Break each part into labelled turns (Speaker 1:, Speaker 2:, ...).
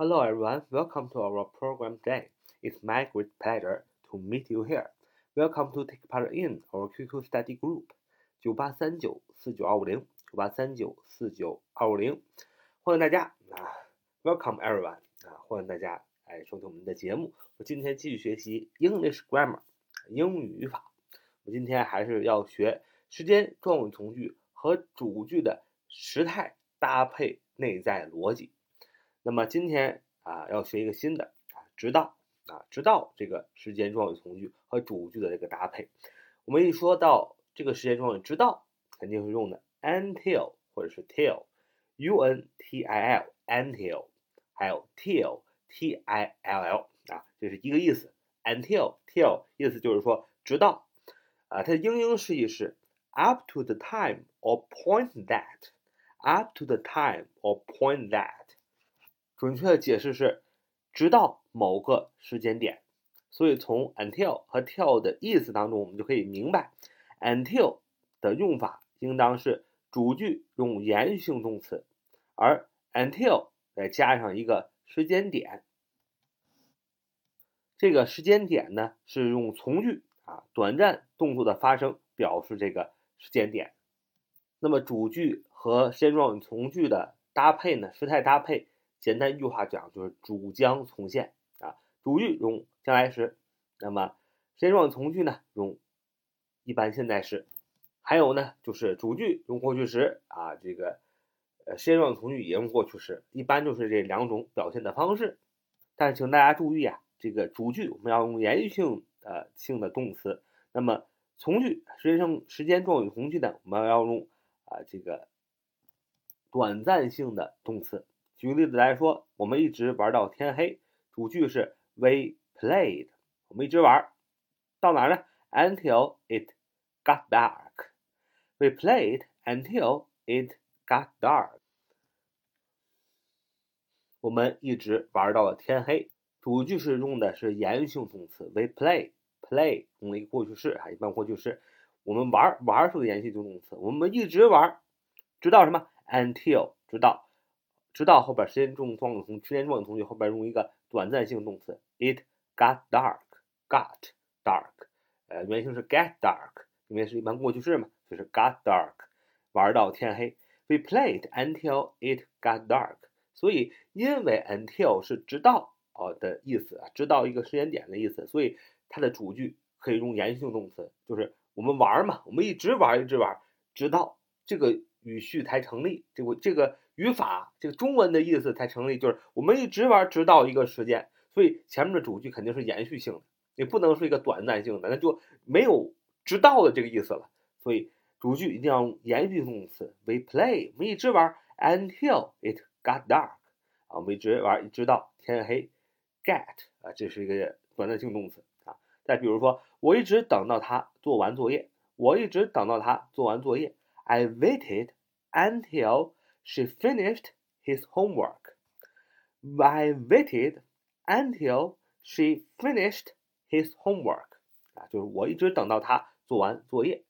Speaker 1: Hello everyone, welcome to our program today. It's my great pleasure to meet you here. Welcome to take part in our QQ study group 九八三九四九二五零九八三九四九二五零，欢迎大家啊，Welcome everyone 啊，欢迎大家来收听我们的节目。我今天继续学习 English grammar 英语语法。我今天还是要学时间状语从句和主句的时态搭配内在逻辑。那么今天啊，要学一个新的啊，直到啊，直到这个时间状语从句和主句的这个搭配。我们一说到这个时间状语，直到肯定是用的 until 或者是 till，u n t i l until，还有 till t i l l 啊，这是一个意思。until till 意思就是说直到啊，它的英英释义是 up to the time or point that，up to the time or point that。准确的解释是，直到某个时间点。所以从 until 和 till 的意思当中，我们就可以明白，until 的用法应当是主句用延续性动词，而 until 再加上一个时间点。这个时间点呢，是用从句啊短暂动作的发生表示这个时间点。那么主句和时间状语从句的搭配呢，时态搭配。简单一句话讲，就是主将从现啊。主句用将来时，那么时间状语从句呢用一般现在时，还有呢就是主句用过去时啊，这个呃时间状语从句也用过去时，一般就是这两种表现的方式。但是请大家注意啊，这个主句我们要用延续性呃性的动词，那么从句时间上时间状语从句呢，我们要用啊这个短暂性的动词。举个例子来说，我们一直玩到天黑。主句是 We played，我们一直玩到哪呢？Until it got dark。We played until it got dark。我们一直玩到了天黑。主句是用的是延续性动词，We play，play 用了一个过去式啊，一般过去式。我们玩玩是个延续性动词，我们一直玩，直到什么？Until 直到。直到后边时间状语从时间状语从句后边用一个短暂性动词，it got dark，got dark，呃，原型是 get dark，因为是一般过去式嘛，就是 got dark，玩到天黑。We played until it got dark，所以因为 until 是直到哦的意思啊，直到一个时间点的意思，所以它的主句可以用延续性动词，就是我们玩嘛，我们一直玩一直玩，直到这个语序才成立，这个这个。语法这个中文的意思才成立，就是我们一直玩直到一个时间，所以前面的主句肯定是延续性的，也不能是一个短暂性的，那就没有直到的这个意思了。所以主句一定要延续性动词。We play，我们一直玩 until it got dark，啊，我们一直玩一直到天黑。Get 啊，这是一个短暂性动词啊。再比如说，我一直等到他做完作业，我一直等到他做完作业。I waited until She finished his homework. I waited until she finished his homework. 啊，就是我一直等到他做完作业。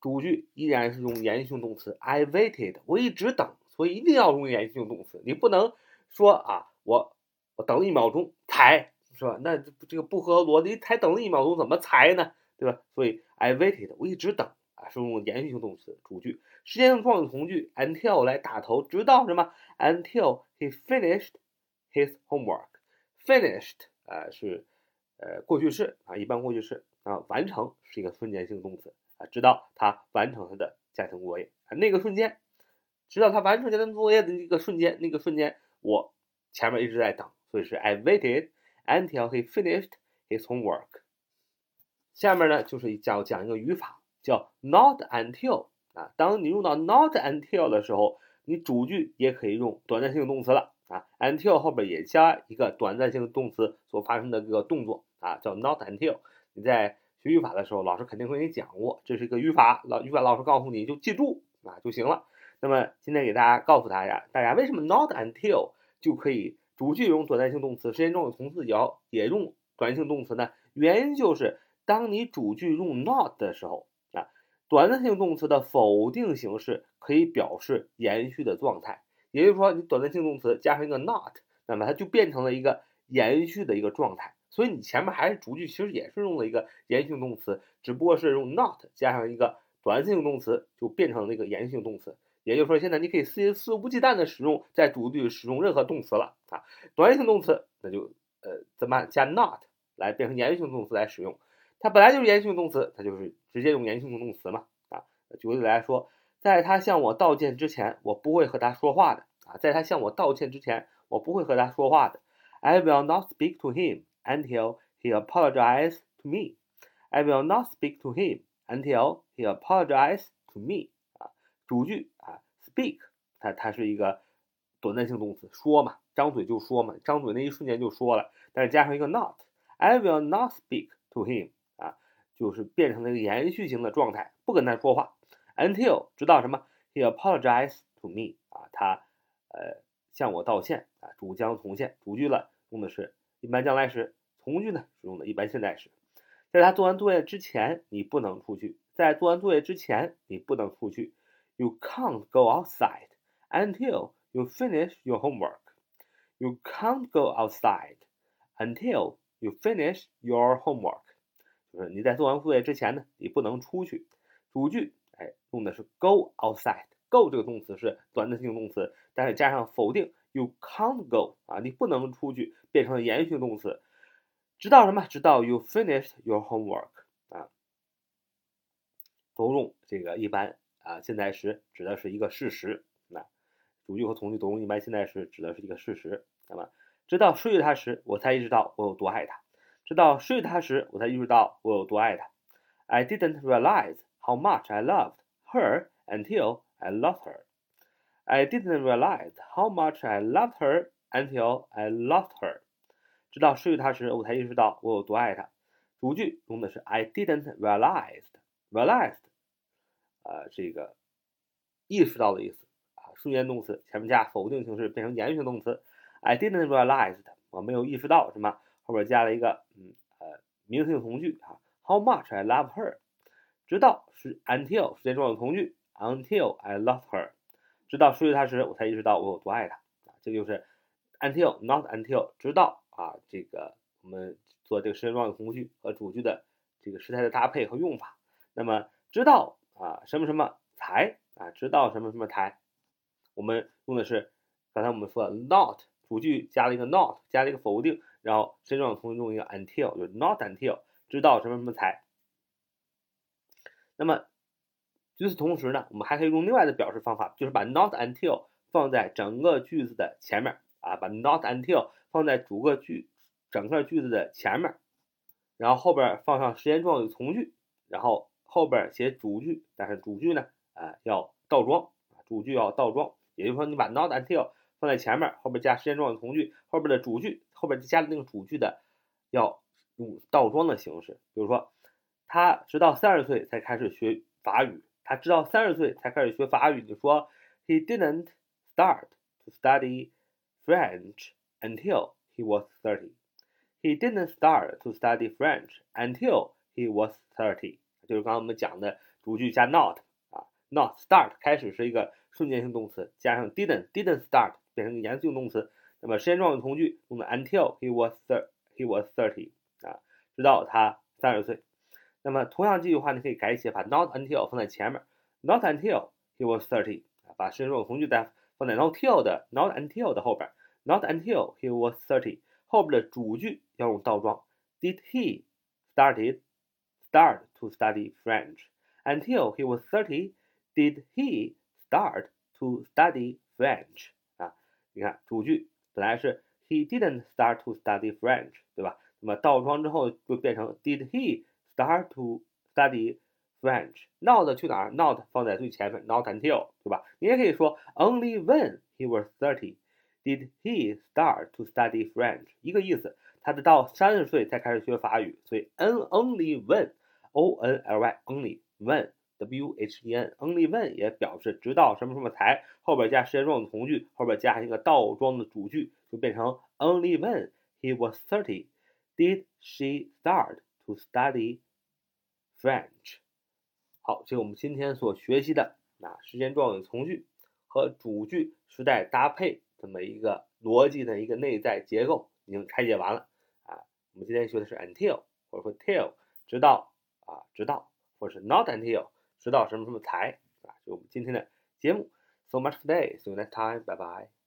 Speaker 1: 主句依然是用延续性动词。I waited，我一直等，所以一定要用延续性动词。你不能说啊，我我等了一秒钟才，是吧？那这个不合逻辑，才等了一秒钟怎么才呢？对吧？所以 I waited，我一直等。是用延续性动词主句，时间状语从句 until 来打头，直到什么？Until he finished his homework。Finished 啊是呃过去式啊，一般过去式啊，完成是一个瞬间性动词啊，直到他完成他的家庭作业啊，那个瞬间，直到他完成家庭作业的那个瞬间，那个瞬间我前面一直在等，所以是 I waited until he finished his homework。下面呢就是讲讲一个语法。叫 not until 啊，当你用到 not until 的时候，你主句也可以用短暂性动词了啊。until 后边也加一个短暂性动词所发生的这个动作啊，叫 not until。你在学语法的时候，老师肯定会给你讲过，这是一个语法，老语法老师告诉你就记住啊就行了。那么今天给大家告诉大家，大家为什么 not until 就可以主句用短暂性动词，时间状语从句也也用短暂性动词呢？原因就是当你主句用 not 的时候。短暂性动词的否定形式可以表示延续的状态，也就是说，你短暂性动词加上一个 not，那么它就变成了一个延续的一个状态。所以你前面还是主句，其实也是用了一个延续性动词，只不过是用 not 加上一个短暂性动词，就变成了一个延续性动词。也就是说，现在你可以肆肆无忌惮的使用在主句使用任何动词了啊。短暂性动词那就呃怎么加 not 来变成延续性动词来使用？它本来就是延续性动词，它就是直接用延续性动词嘛啊。举个例子来说，在他向我道歉之前，我不会和他说话的啊。在他向我道歉之前，我不会和他说话的。I will not speak to him. until he apologizes to me. I will not speak to him until he apologizes to me. 啊，主句啊，speak，它它是一个短暂性动词，说嘛，张嘴就说嘛，张嘴那一瞬间就说了，但是加上一个 not，I will not speak to him，就是变成了一个延续型的状态，不跟他说话，until 直到什么，he apologizes to me，啊，他呃向我道歉，啊，主将从现，主句了，用的是。一般将来时，从句呢使用的一般现在时。在他做完作业之前，你不能出去。在做完作业之前，你不能出去。You can't go outside until you finish your homework. You can't go outside until you finish your homework. 就是你在做完作业之前呢，你不能出去。主句哎用的是 go outside。go 这个动词是短暂性动词，但是加上否定。You can't go 啊，你不能出去，变成了延续性动词，直到什么？直到 you finished your homework 啊，都用这个一般啊现在时指的是一个事实。那主句和从句都用一般现在时指的是一个事实。那么，直到失去他时，我才意识到我有多爱他；直到失去他时，我才意识到我有多爱他。I didn't realize how much I loved her until I lost her. I didn't realize how much I loved her until I lost her。直到失去她时，我才意识到我有多爱她。主句用的是 I didn't realize。realized，呃，这个意识到的意思啊，瞬间动词前面加否定形式变成延续性动词。I didn't realize，我没有意识到什么， 后边加了一个嗯呃名词性从句啊，How much I love her。直到是 until 时间状语从句，until I love her。直到失去她时，我才意识到我有多爱她啊！这就是 until not until，直到啊，这个我们做这个时间状语从句和主句的这个时态的搭配和用法。那么，直到啊什么什么才啊，直到什么什么才，我们用的是刚才我们说的 not 主句加了一个 not，加了一个否定，然后时间状语从句用一个 until，就 not until，直到什么什么才。那么。与此同时呢，我们还可以用另外的表示方法，就是把 not until 放在整个句子的前面啊，把 not until 放在主个句整个句子的前面，然后后边放上时间状语从句，然后后边写主句，但是主句呢啊要倒装，主句要倒装，也就是说你把 not until 放在前面，后边加时间状语从句，后边的主句后边加的那个主句的要用倒装的形式，比如说他直到三十岁才开始学法语。他直到三十岁才开始学法语。你说，He didn't start to study French until he was thirty. He didn't start to study French until he was thirty. 就是刚刚我们讲的主句加 not 啊，not start 开始是一个瞬间性动词，加上 didn't didn't start 变成一个延续性动词。那么时间状语从句用的 until he was thir he was thirty 啊，直到他三十岁。那么同样这句话你可以改写，把 not until 放在前面，not until he was thirty 啊，把时间状语从句再放在 not till 的 not until 的后边，not until he was thirty 后边的主句要用倒装，Did he started start to study French until he was thirty? Did he start to study French 啊？ 你看主句本来是 he didn't start to study French，对吧？那么倒装之后就变成 Did he Start to study French. Not 去哪儿？Not 放在最前面，Not until，对吧？你也可以说 Only when he was thirty did he start to study French。一个意思，他得到三十岁才开始学法语。所以 N only when，O N L Y，only W H E N only when 也表示直到什么什么才，后边加时间状语从句，后边加一个倒装的主句，就变成 Only when he was thirty did she start。to study French。好，这是我们今天所学习的那时间状语从句和主句时态搭配这么一个逻辑的一个内在结构已经拆解完了啊。我们今天学的是 until 或者说 till，直到啊，直到，或者是 not until，知道什么什么才啊，就我们今天的节目。So much today. See you next time. Bye bye.